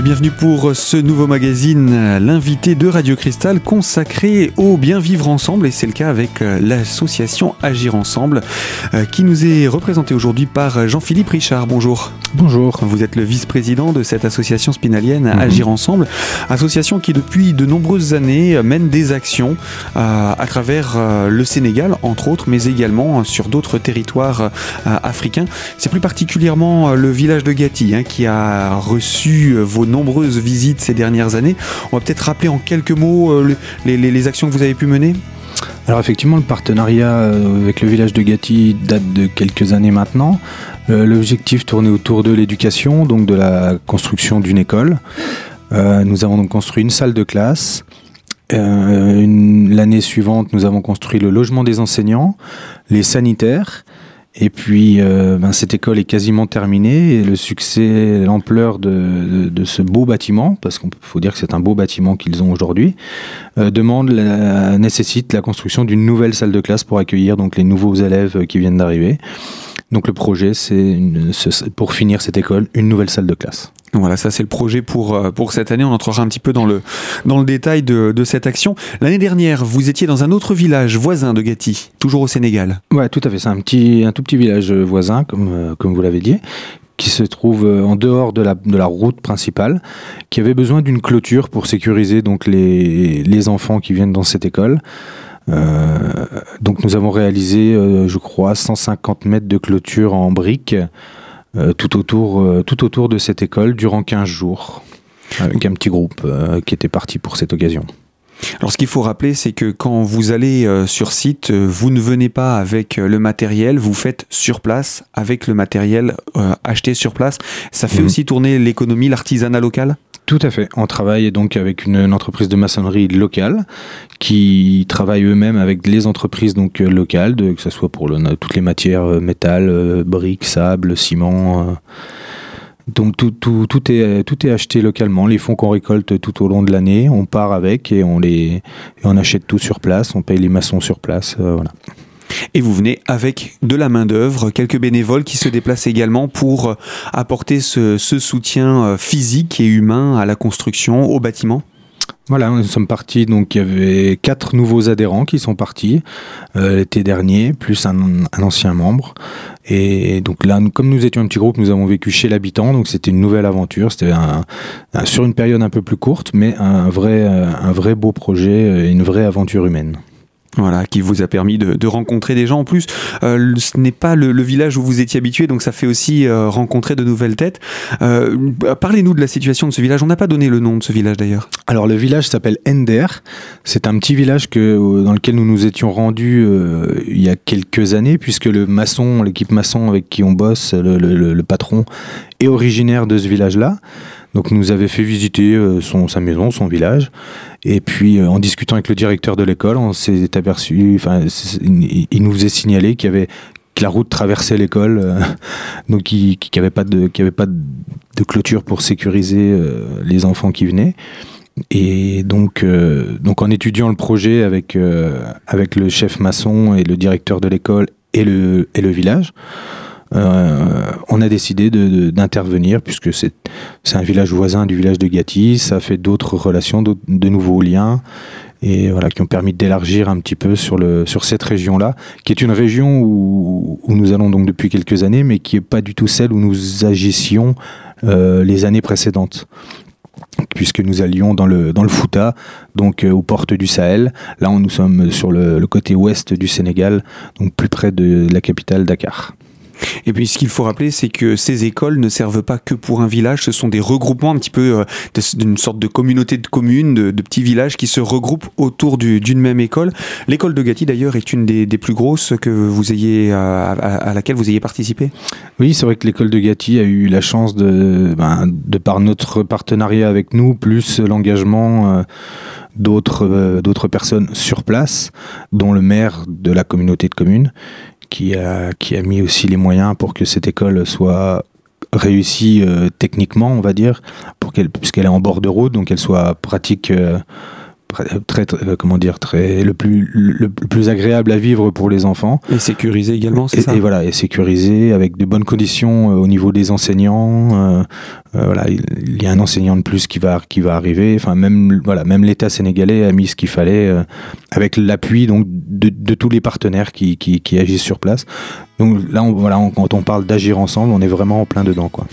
Et bienvenue pour ce nouveau magazine, l'invité de Radio Cristal consacré au bien vivre ensemble. Et c'est le cas avec euh, l'association Agir Ensemble euh, qui nous est représentée aujourd'hui par Jean-Philippe Richard. Bonjour. Bonjour. Vous êtes le vice-président de cette association spinalienne mhm. Agir Ensemble, association qui depuis de nombreuses années mène des actions euh, à travers le Sénégal, entre autres, mais également sur d'autres territoires africains. C'est plus particulièrement le village de Gati hein, qui a reçu vos nombreuses visites ces dernières années. On va peut-être rappeler en quelques mots euh, les, actions que vous avez pu mener? Alors effectivement, le partenariat euh, avec le village de Gatti date de quelques années maintenant. Euh, l'objectif tournait autour de l'éducation, donc de la construction d'une école. nous avons donc construit une salle de classe. L'année suivante, nous avons construit le logement des enseignants, les sanitaires et puis, euh, ben, cette école est quasiment terminée et le succès, l'ampleur de, ce beau bâtiment, parce qu'il faut dire que c'est un beau bâtiment qu'ils ont aujourd'hui, euh, demande, nécessite la construction d'une nouvelle salle de classe pour accueillir donc les nouveaux élèves qui viennent d'arriver. Donc le projet, c'est pour finir cette école, une nouvelle salle de classe. Voilà, ça c'est le projet pour, euh, pour cette année. On entrera un petit peu dans le, dans le détail de, de cette action. L'année dernière, vous étiez dans un autre village voisin de Gati, toujours au Sénégal. Ouais, tout à fait. C'est un, petit, un tout petit village voisin, comme, euh, comme vous l'avez dit, qui se trouve euh, en dehors de la, de la route principale, qui avait besoin d'une clôture pour sécuriser donc les, les enfants qui viennent dans cette école. Euh, donc nous avons réalisé, euh, je crois, 150 mètres de clôture en briques euh, tout, autour, tout autour de cette école durant 15 jours, avec un petit groupe qui était parti pour cette occasion. Alors ce qu'il faut rappeler, c'est que quand vous allez sur site, vous ne venez pas avec le matériel, vous faites sur place avec le matériel acheté sur place. Ça fait mhm. aussi tourner l'économie, l'artisanat local? Tout à fait. On travaille donc avec une, entreprise de maçonnerie locale qui travaille eux-mêmes avec les entreprises donc euh, locales, de, que ce soit pour toutes les matières euh, métal, euh, briques, sable, ciment. Donc tout, tout, tout, est, tout est acheté localement. Les fonds qu'on récolte tout au long de l'année, on part avec et on, les, on achète tout sur place. On paye les maçons sur place. voilà. Et vous venez avec de la main-d'œuvre, quelques bénévoles qui se déplacent également pour apporter ce, soutien euh, physique et humain à la construction, au bâtiment? Voilà, nous sommes partis, donc il y avait quatre nouveaux adhérents qui sont partis euh, l'été dernier, plus un, ancien membre. Et donc là, comme nous étions un petit groupe, nous avons vécu chez l'habitant, donc c'était une nouvelle aventure. C'était sur une période un peu plus courte, mais un vrai, un vrai beau projet, une vraie aventure humaine. Voilà, qui vous a permis de, rencontrer des gens. En plus, euh, ce n'est pas le, village où vous étiez habitué, donc ça fait aussi euh, rencontrer de nouvelles têtes. Euh, parlez-nous de la situation de ce village. On n'a pas donné le nom de ce village d'ailleurs. Alors le village s'appelle Ender. C'est un petit village que, dans lequel nous nous étions rendus il y a quelques années, puisque le maçon, l'équipe maçon avec qui on bosse, le patron, est originaire de ce village-là. Donc nous avait fait visiter euh, sa maison, son village. Et puis euh, en discutant avec le directeur de l'école, on s'est aperçu, enfin, il nous faisait signaler qu'il avait que la route traversait l'école, euh, donc qu'il n'y avait pas de, clôture pour sécuriser les enfants qui venaient. Et donc, donc en étudiant le projet avec, avec le chef maçon et le directeur de l'école et le, et le village, euh, on a décidé d'intervenir puisque c'est un village voisin du village de Gatti, ça fait d'autres relations, de nouveaux liens et voilà qui ont permis d'élargir un petit peu sur cette région là qui est une région où, nous allons donc depuis quelques années mais qui est pas du tout celle où nous agissions euh, les années précédentes puisque nous allions dans le, dans Fouta, donc euh, aux portes du Sahel. Là, nous sommes sur le, le, côté ouest du Sénégal, donc plus près de la capitale Dakar. Et puis ce qu'il faut rappeler, c'est que ces écoles ne servent pas que pour un village, ce sont des regroupements un petit peu euh, d'une sorte de communauté de communes, de, petits villages qui se regroupent autour d'une même école. L'école de Gatti d'ailleurs est une des, plus grosses que vous ayez à, laquelle vous ayez participé. Oui, c'est vrai que l'école de Gatti a eu la chance de, ben, de par notre partenariat avec nous, plus l'engagement euh, d'autres euh, d'autres personnes sur place, dont le maire de la communauté de communes qui a, qui a mis aussi les moyens pour que cette école soit réussie euh, techniquement, on va dire, pour qu'elle, puisqu'elle est en bord de route, donc qu'elle soit pratique euh, très, très, comment dire très le plus le, plus agréable à vivre pour les enfants. Et sécurisé également c'est ça et voilà et sécurisé avec de bonnes conditions au niveau des enseignants voilà il y a un enseignant de plus qui va qui va arriver. Enfin même voilà même l'État sénégalais a mis ce qu'il fallait avec l'appui donc de, de, tous les partenaires qui, qui, qui, agissent sur place. Donc là on, voilà quand on parle d'agir ensemble on est vraiment en plein dedans quoi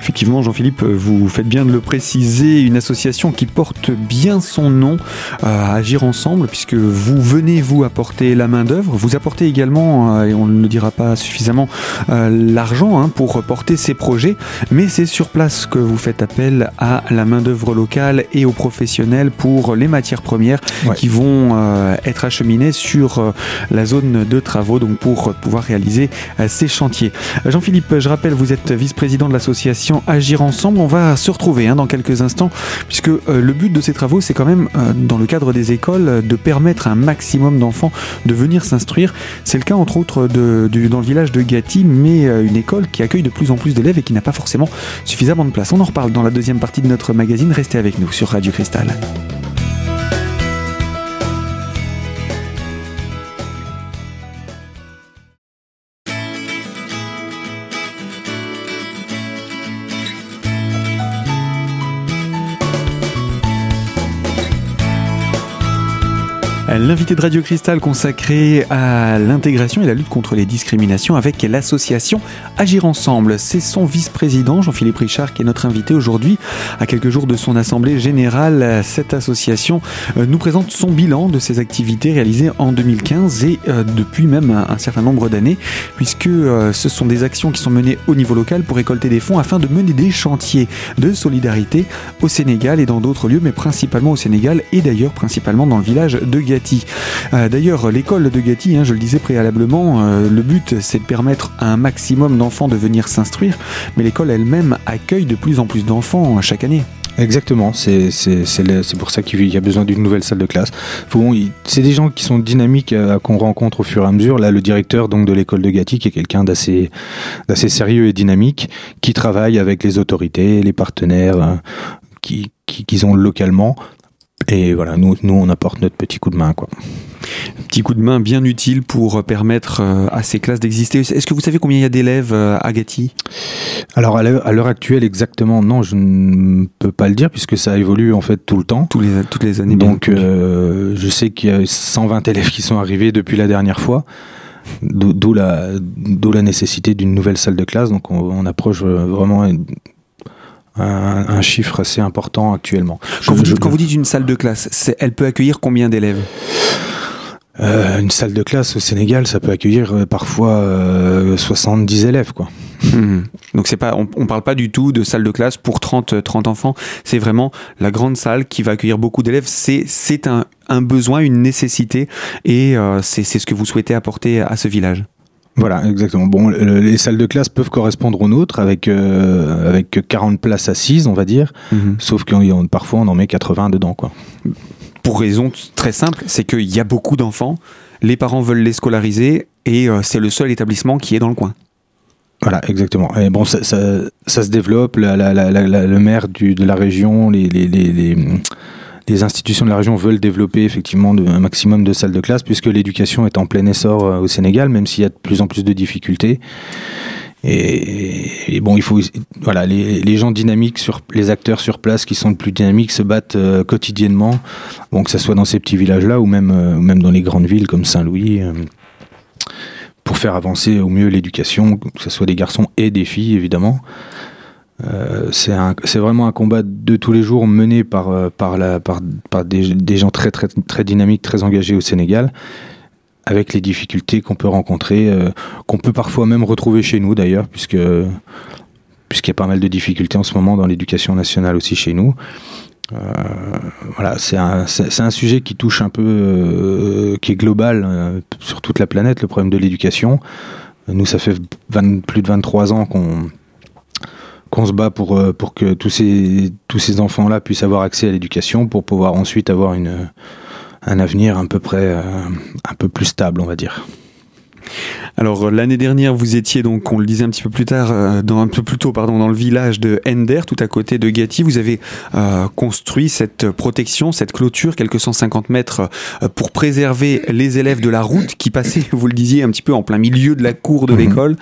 Effectivement, Jean-Philippe, vous faites bien de le préciser, une association qui porte bien son nom euh, à Agir Ensemble, puisque vous venez vous apporter la main-d'œuvre, vous apportez également, euh, et on ne le dira pas suffisamment, euh, l'argent hein, pour porter ces projets, mais c'est sur place que vous faites appel à la main-d'œuvre locale et aux professionnels pour les matières premières qui vont être acheminées sur la zone de travaux, donc pour pouvoir réaliser ces chantiers. Jean-Philippe, je rappelle, vous êtes vice-président de l'association Agir Ensemble. On va se retrouver hein, dans quelques instants, puisque euh, le but de ces travaux, c'est quand même, euh, dans le cadre des écoles, de permettre à un maximum d'enfants de venir s'instruire. C'est le cas, entre autres, dans le village de Gatti, mais euh, une école qui accueille de plus en plus d'élèves et qui n'a pas forcément suffisamment de place. On en reparle dans la deuxième partie de notre magazine. Restez avec nous sur Radio Cristal. L'invité de Radio Cristal consacré à l'intégration et la lutte contre les discriminations avec l'association Agir Ensemble. C'est son vice-président Jean-Philippe Richard qui est notre invité aujourd'hui. À quelques jours de son assemblée générale, cette association euh, nous présente son bilan de ses activités réalisées en 2015 et euh, depuis même un certain nombre d'années, puisque euh, ce sont des actions qui sont menées au niveau local pour récolter des fonds afin de mener des chantiers de solidarité au Sénégal et dans d'autres lieux, mais principalement au Sénégal et d'ailleurs principalement dans le village de Gati. Euh, d'ailleurs, l'école de Gatti, hein, je le disais préalablement, euh, le but c'est de permettre à un maximum d'enfants de venir s'instruire, mais l'école elle-même accueille de plus en plus d'enfants euh, chaque année. Exactement, c'est pour ça qu'il y a besoin d'une nouvelle salle de classe. c'est des gens qui sont dynamiques qu'on rencontre au fur et à mesure. Là, le directeur donc de l'école de Gatti, qui est quelqu'un d'assez sérieux et dynamique, qui travaille avec les autorités, les partenaires qui, qui, ont localement et voilà, nous, nous, on apporte notre petit coup de main. Quoi. Petit coup de main bien utile pour permettre euh, à ces classes d'exister. Est-ce que vous savez combien il y a d'élèves euh, à Gatti Alors à l'heure actuelle exactement, non, je ne peux pas le dire puisque ça évolue en fait tout le temps. Tous les, toutes les années. Donc euh, je sais qu'il y a 120 élèves qui sont arrivés depuis la dernière fois. D'où la, la nécessité d'une nouvelle salle de classe. Donc on, on approche vraiment un, chiffre assez important actuellement. Quand, vous, dites, quand vous dites une salle de classe, elle peut accueillir combien d'élèves? Euh, une salle de classe au Sénégal, ça peut accueillir euh, parfois 70 euh, élèves, quoi. Mmh. Donc c'est pas, on, ne parle pas du tout de salle de classe pour 30, 30 enfants. C'est vraiment la grande salle qui va accueillir beaucoup d'élèves. C'est, c'est un, un, besoin, une nécessité, et c'est ce que vous souhaitez apporter à ce village? Voilà, exactement. Bon, les salles de classe peuvent correspondre aux nôtres avec, euh, avec 40 places assises, on va dire, mhm. sauf que parfois on en met 80 dedans. Quoi. Pour raison très simple, c'est qu'il y a beaucoup d'enfants, les parents veulent les scolariser et euh, c'est le seul établissement qui est dans le coin. Voilà, exactement. Et bon, ça, se développe, le maire du, de la région, les, les, les les institutions de la région veulent développer effectivement un maximum de salles de classe, puisque l'éducation est en plein essor euh, au Sénégal, même s'il y a de plus en plus de difficultés. Et, les, gens dynamiques les acteurs sur place qui sont le plus dynamiques se battent euh, quotidiennement, que ce soit dans ces petits villages là ou même euh, même dans les grandes villes comme Saint-Louis, pour faire avancer au mieux l'éducation, que ce soit des garçons et des filles évidemment. Euh, c'est vraiment un combat de tous les jours mené par, euh, des, gens très, dynamiques, très engagés au Sénégal, avec les difficultés qu'on peut rencontrer, euh, qu'on peut parfois même retrouver chez nous d'ailleurs, puisqu'il y a pas mal de difficultés en ce moment dans l'éducation nationale aussi chez nous. Voilà, c'est un, sujet qui touche un peu, qui est global sur toute la planète, le problème de l'éducation. Nous, ça fait plus de 23 ans qu'on qu'on se bat pour, euh, pour que tous ces, tous ces enfants-là puissent avoir accès à l'éducation pour pouvoir ensuite avoir une, un avenir peu près euh, un peu plus stable, on va dire. Alors euh, l'année dernière, vous étiez donc, on le disait un petit peu plus tard, euh, dans, un peu plus tôt, pardon, dans le village de Ender, tout à côté de Gatti. Vous avez euh, construit cette protection, cette clôture, quelques 150 mètres, pour préserver les élèves de la route qui passaient, vous le disiez, un petit peu en plein milieu de la cour de mhm. l'école.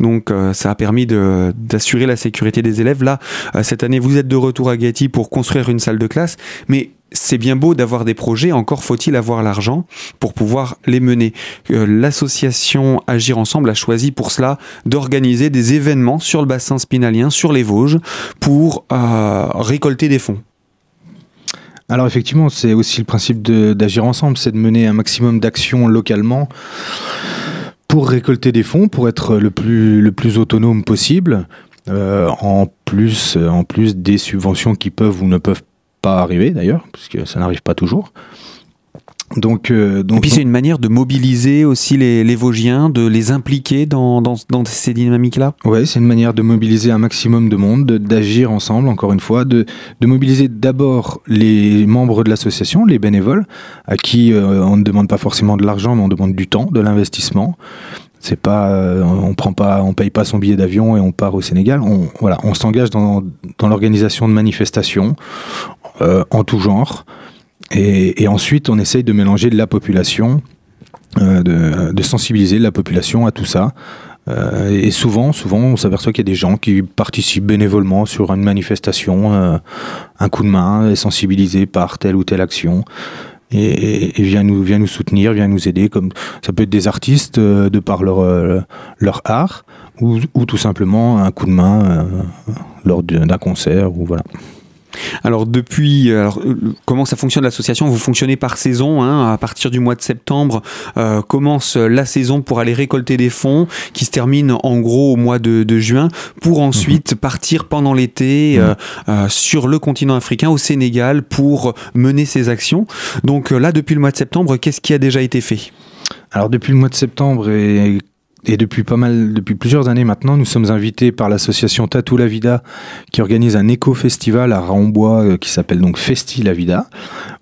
Donc ça a permis d'assurer la sécurité des élèves. Là, cette année, vous êtes de retour à Gatti pour construire une salle de classe, mais c'est bien beau d'avoir des projets, encore faut-il avoir l'argent pour pouvoir les mener. Euh, l'association Agir Ensemble a choisi pour cela d'organiser des événements sur le bassin spinalien, sur les Vosges, pour euh, récolter des fonds. Alors effectivement, c'est aussi le principe d'Agir Ensemble, c'est de mener un maximum d'actions localement pour récolter des fonds, pour être le plus, autonome possible. Euh, en plus, des subventions qui peuvent ou ne peuvent pas arriver d'ailleurs, parce que ça n'arrive pas toujours. Donc, euh, donc, Et puis c'est une manière de mobiliser aussi les, les Vosgiens, de les impliquer dans, dans, dans ces dynamiques-là? Oui, c'est une manière de mobiliser un maximum de monde, d'agir ensemble, encore une fois, de, de mobiliser d'abord les membres de l'association, les bénévoles, à qui euh, on ne demande pas forcément de l'argent, mais on demande du temps, de l'investissement. C'est pas, euh, on prend pas, on paye pas son billet d'avion et on part au Sénégal. On, voilà, on s'engage dans, dans l'organisation de manifestations euh, en tout genre. Et, ensuite, on essaye de mélanger la population, euh, de, sensibiliser la population à tout ça. Euh, et souvent, souvent, on s'aperçoit qu'il y a des gens qui participent bénévolement sur une manifestation, un coup de main, et sensibilisés par telle ou telle action. Et, et, vient nous vient nous soutenir, vient nous aider. Comme ça peut être des artistes de par leur leur art, ou, tout simplement un coup de main lors d'un concert ou voilà. Alors depuis, alors, euh, comment ça fonctionne l'association? Vous fonctionnez par saison. Hein, à partir du mois de septembre euh, commence la saison pour aller récolter des fonds, qui se termine en gros au mois de, juin, pour ensuite mhm. partir pendant l'été mhm. euh, sur le continent africain, au Sénégal, pour mener ces actions. Donc là, depuis le mois de septembre, qu'est-ce qui a déjà été fait? Alors depuis le mois de septembre et et depuis pas mal, depuis plusieurs années maintenant, nous sommes invités par l'association Tatou La Vida qui organise un éco-festival à Raombois euh, qui s'appelle donc Festi La Vida,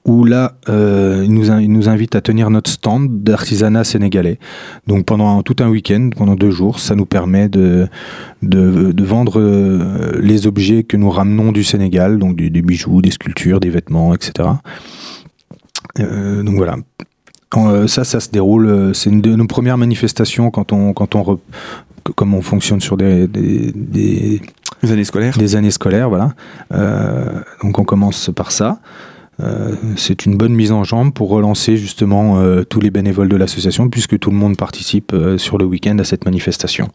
où là, euh, ils, nous, nous invitent à tenir notre stand d'artisanat sénégalais. Donc pendant tout un week-end, pendant deux jours, ça nous permet de, de, de vendre euh, les objets que nous ramenons du Sénégal, donc des, bijoux, des sculptures, des vêtements, etc. Euh, donc voilà, euh, ça, ça se déroule. Euh, c'est une de nos premières manifestations quand on, quand on, comme on fonctionne sur des, des, des, années scolaires. Des années scolaires, voilà. Euh, donc on commence par ça. Euh, c'est une bonne mise en jambe pour relancer justement euh, tous les bénévoles de l'association, puisque tout le monde participe sur le week-end à cette manifestation.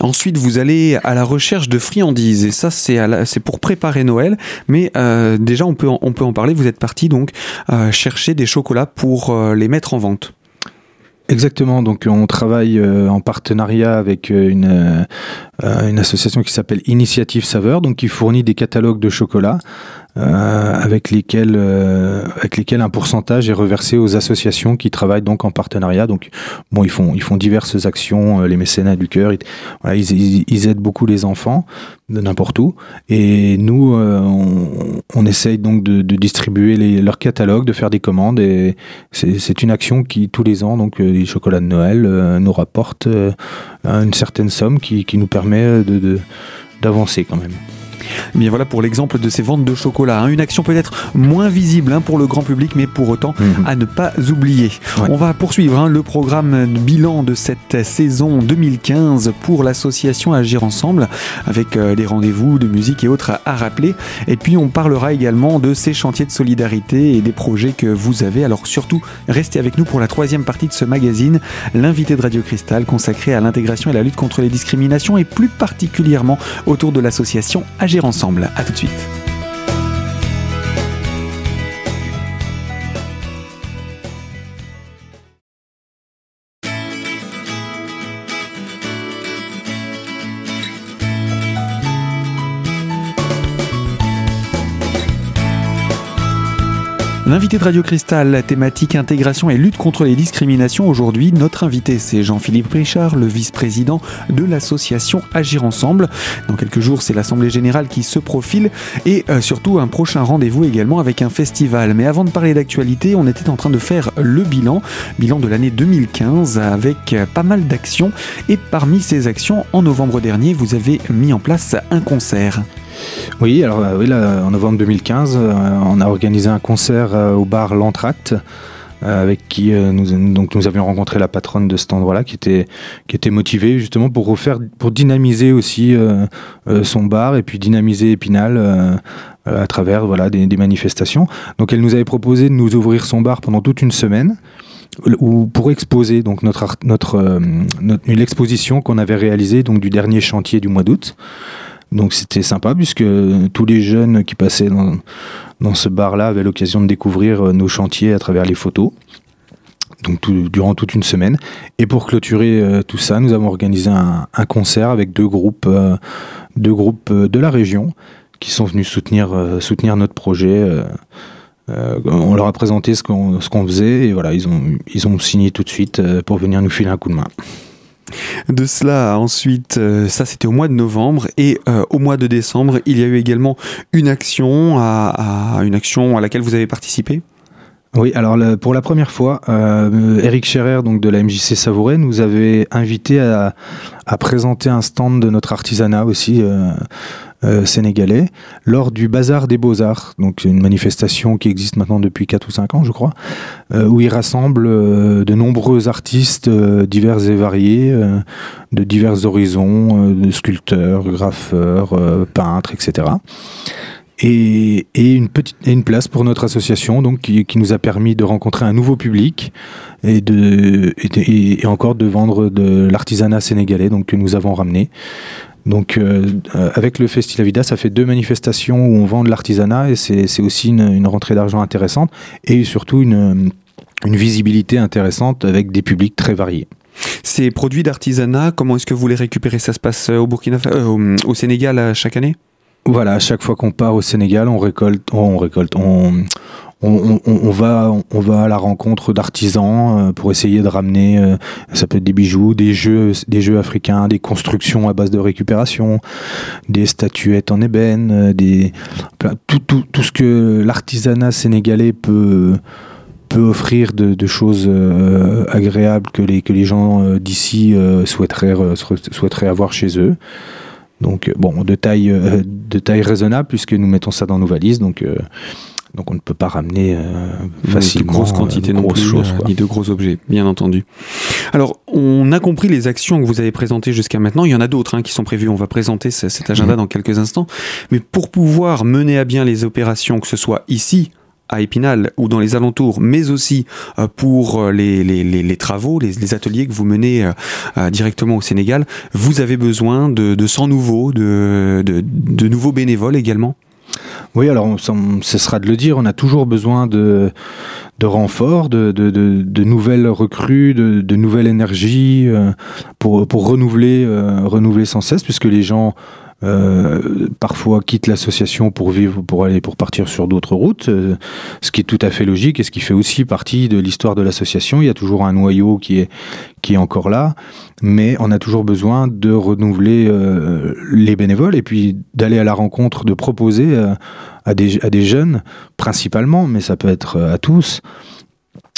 Ensuite, vous allez à la recherche de friandises et ça, c'est pour préparer Noël. Mais euh, déjà, on peut, en, parler. Vous êtes parti donc euh, chercher des chocolats pour euh, les mettre en vente. Exactement, donc on travaille en partenariat avec une, association qui s'appelle Initiative Saveur, donc qui fournit des catalogues de chocolat euh, avec lesquels euh, avec lesquels un pourcentage est reversé aux associations qui travaillent donc en partenariat. Donc bon, ils font ils font diverses actions, euh, les mécénats du cœur. Ils, voilà, ils, ils, aident beaucoup les enfants de n'importe où. Et nous, on, on, essaye donc de, de distribuer les, leur catalogue, de faire des commandes. Et c'est une action qui tous les ans, donc les chocolats de Noël, nous rapporte une certaine somme qui, qui nous permet de d'avancer quand même. Eh bien voilà pour l'exemple de ces ventes de chocolat. Hein. Une action peut-être moins visible hein, pour le grand public, mais pour autant mhm. à ne pas oublier. On va poursuivre hein, le programme bilan de cette saison 2015 pour l'association Agir Ensemble, avec euh, des rendez-vous de musique et autres à, rappeler. Et puis on parlera également de ces chantiers de solidarité et des projets que vous avez. Alors surtout, restez avec nous pour la troisième partie de ce magazine, l'invité de Radio Cristal consacré à l'intégration et la lutte contre les discriminations et plus particulièrement autour de l'association Agir ensemble. À tout de suite. L'invité de Radio Cristal, thématique intégration et lutte contre les discriminations. Aujourd'hui, notre invité, c'est Jean-Philippe Richard, le vice-président de l'association Agir Ensemble. Dans quelques jours, c'est l'Assemblée Générale qui se profile et euh, surtout un prochain rendez-vous également avec un festival. Mais avant de parler d'actualité, on était en train de faire le bilan, bilan de l'année 2015 avec euh, pas mal d'actions. Et parmi ces actions, en novembre dernier, vous avez mis en place un concert. Oui, alors euh, oui, en novembre 2015, euh, on a organisé un concert euh, au bar L'Entracte avec qui nous, donc nous avions rencontré la patronne de cet endroit-là qui était, qui était motivée justement pour refaire, pour dynamiser aussi son bar et puis dynamiser Épinal à travers voilà, des, manifestations. Donc elle nous avait proposé de nous ouvrir son bar pendant toute une semaine ou pour exposer donc notre, notre, notre l'exposition qu'on avait réalisée donc du dernier chantier du mois d'août. Donc c'était sympa puisque tous les jeunes qui passaient dans, ce bar-là avaient l'occasion de découvrir euh, nos chantiers à travers les photos. Donc durant toute une semaine. Et pour clôturer euh, tout ça, nous avons organisé un, concert avec deux groupes, euh, de la région qui sont venus soutenir, notre projet. on leur a présenté ce qu'on faisait et voilà, ils ont signé tout de suite pour venir nous filer un coup de main. De cela, ensuite, euh, ça c'était au mois de novembre et euh, au mois de décembre, il y a eu également une action à, une action à laquelle vous avez participé? Oui, alors pour la première fois, euh, Eric Scherer, donc de la MJC Savouret, nous avait invité à, présenter un stand de notre artisanat aussi. Sénégalais lors du Bazar des Beaux-Arts, donc une manifestation qui existe maintenant depuis 4 ou 5 ans, je crois, euh, où il rassemble euh, de nombreux artistes divers et variés, de divers horizons, de sculpteurs, graffeurs, peintres, etc. Et, une place pour notre association donc qui, nous a permis de rencontrer un nouveau public et et, encore de vendre de l'artisanat sénégalais donc que nous avons ramené donc euh, euh, avec le Festival ça fait deux manifestations où on vend de l'artisanat et c'est aussi une, rentrée d'argent intéressante et surtout une, visibilité intéressante avec des publics très variés. Ces produits d'artisanat, comment est-ce que vous les récupérez? Ça se passe au Burkina, euh, au, Sénégal chaque année? Voilà, à chaque fois qu'on part au Sénégal, on récolte, on récolte, on, on, va, on va à la rencontre d'artisans euh, pour essayer de ramener, euh, ça peut être des bijoux, des jeux, des jeux africains, des constructions à base de récupération, des statuettes en ébène, euh, tout ce que l'artisanat sénégalais peut peut offrir de, choses agréables que les, que les gens d'ici souhaiteraient, souhaiteraient avoir chez eux. Donc bon, de taille, de taille raisonnable puisque nous mettons ça dans nos valises. Donc donc on ne peut pas ramener euh, facilement de grosses euh, quantités de grosses choses, euh, ni de gros objets, bien entendu. Alors on a compris les actions que vous avez présentées jusqu'à maintenant. Il y en a d'autres hein, qui sont prévues. On va présenter cet agenda mhm. dans quelques instants. Mais pour pouvoir mener à bien les opérations, que ce soit ici à Épinal ou dans les alentours, mais aussi pour les, les, les, travaux, les, ateliers que vous menez directement au Sénégal, vous avez besoin de, de 100 nouveaux, de, de, de nouveaux bénévoles également? Oui, alors on, ce sera de le dire, on a toujours besoin de, renforts, de, nouvelles recrues, de, nouvelles énergies euh, pour, pour renouveler, euh, renouveler sans cesse, puisque les gens euh, parfois quittent l'association pour vivre, pour aller, pour partir sur d'autres routes, euh, ce qui est tout à fait logique et ce qui fait aussi partie de l'histoire de l'association. Il y a toujours un noyau qui est qui est encore là, mais on a toujours besoin de renouveler euh, les bénévoles et puis d'aller à la rencontre, de proposer à des à des jeunes principalement, mais ça peut être à tous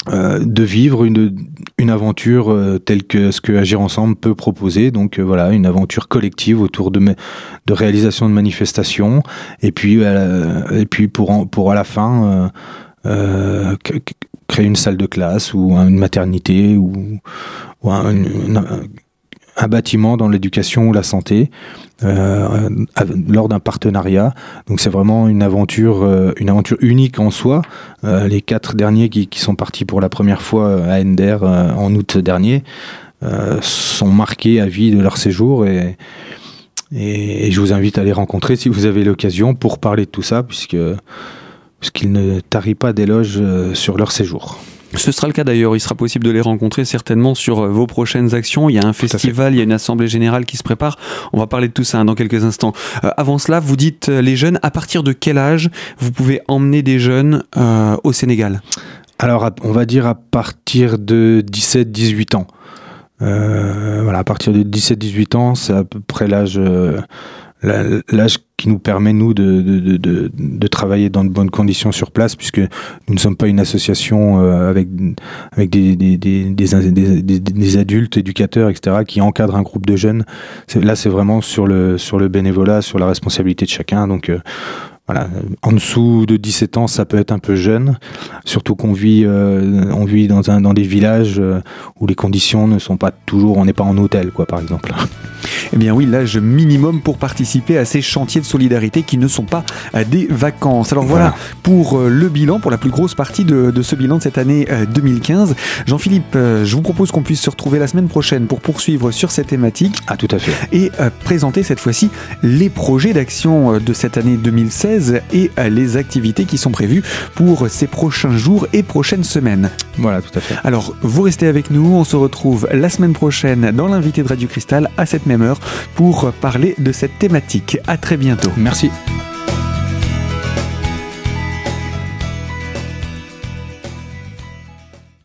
euh, de vivre une, une aventure euh, telle que ce que Agir Ensemble peut proposer. Donc euh, voilà, une aventure collective autour de, de réalisation de manifestations. Et puis, et puis pour, pour à la fin créer une salle de classe ou une maternité ou, ou un, un bâtiment dans l'éducation ou la santé euh, lors d'un partenariat. Donc c'est vraiment une aventure, euh, une aventure unique en soi. Euh, les quatre derniers qui, sont partis pour la première fois à Ender en août dernier sont marqués à vie de leur séjour et, et, je vous invite à les rencontrer si vous avez l'occasion pour parler de tout ça puisque puisqu'ils ne tarient pas d'éloges sur leur séjour. Ce sera le cas d'ailleurs, il sera possible de les rencontrer certainement sur vos prochaines actions. Il y a un festival, il y a une assemblée générale qui se prépare. On va parler de tout ça hein, dans quelques instants. avant cela, vous dites les jeunes, à partir de quel âge vous pouvez emmener des jeunes au Sénégal? Alors on va dire à partir de 17-18 ans. voilà, à partir de 17-18 ans, c'est à peu près l'âge l'âge qui nous permet, nous, de, de, de, de, travailler dans de bonnes conditions sur place, puisque nous ne sommes pas une association euh, avec, avec des, des, des, des, adultes, éducateurs, etc., qui encadrent un groupe de jeunes. Là, c'est vraiment sur le, sur le bénévolat, sur la responsabilité de chacun. Donc, euh, voilà, en dessous de 17 ans, ça peut être un peu jeune, surtout qu'on vit, euh, on vit dans, un, dans des villages où les conditions ne sont pas toujours, on n'est pas en hôtel, quoi, par exemple. Eh bien oui, l'âge minimum pour participer à ces chantiers de solidarité qui ne sont pas des vacances. Alors voilà, pour euh, le bilan, pour la plus grosse partie de, ce bilan de cette année 2015. Euh, Jean-Philippe, euh, je vous propose qu'on puisse se retrouver la semaine prochaine pour poursuivre sur cette thématique. Ah tout à fait. Et présenter cette fois-ci les projets d'action de cette année 2016 et les activités qui sont prévues pour ces prochains jours et prochaines semaines. Voilà, tout à fait. Alors, vous restez avec nous, on se retrouve la semaine prochaine dans l'invité de Radio Cristal à cette même heure pour parler de cette thématique. À très bientôt. Merci.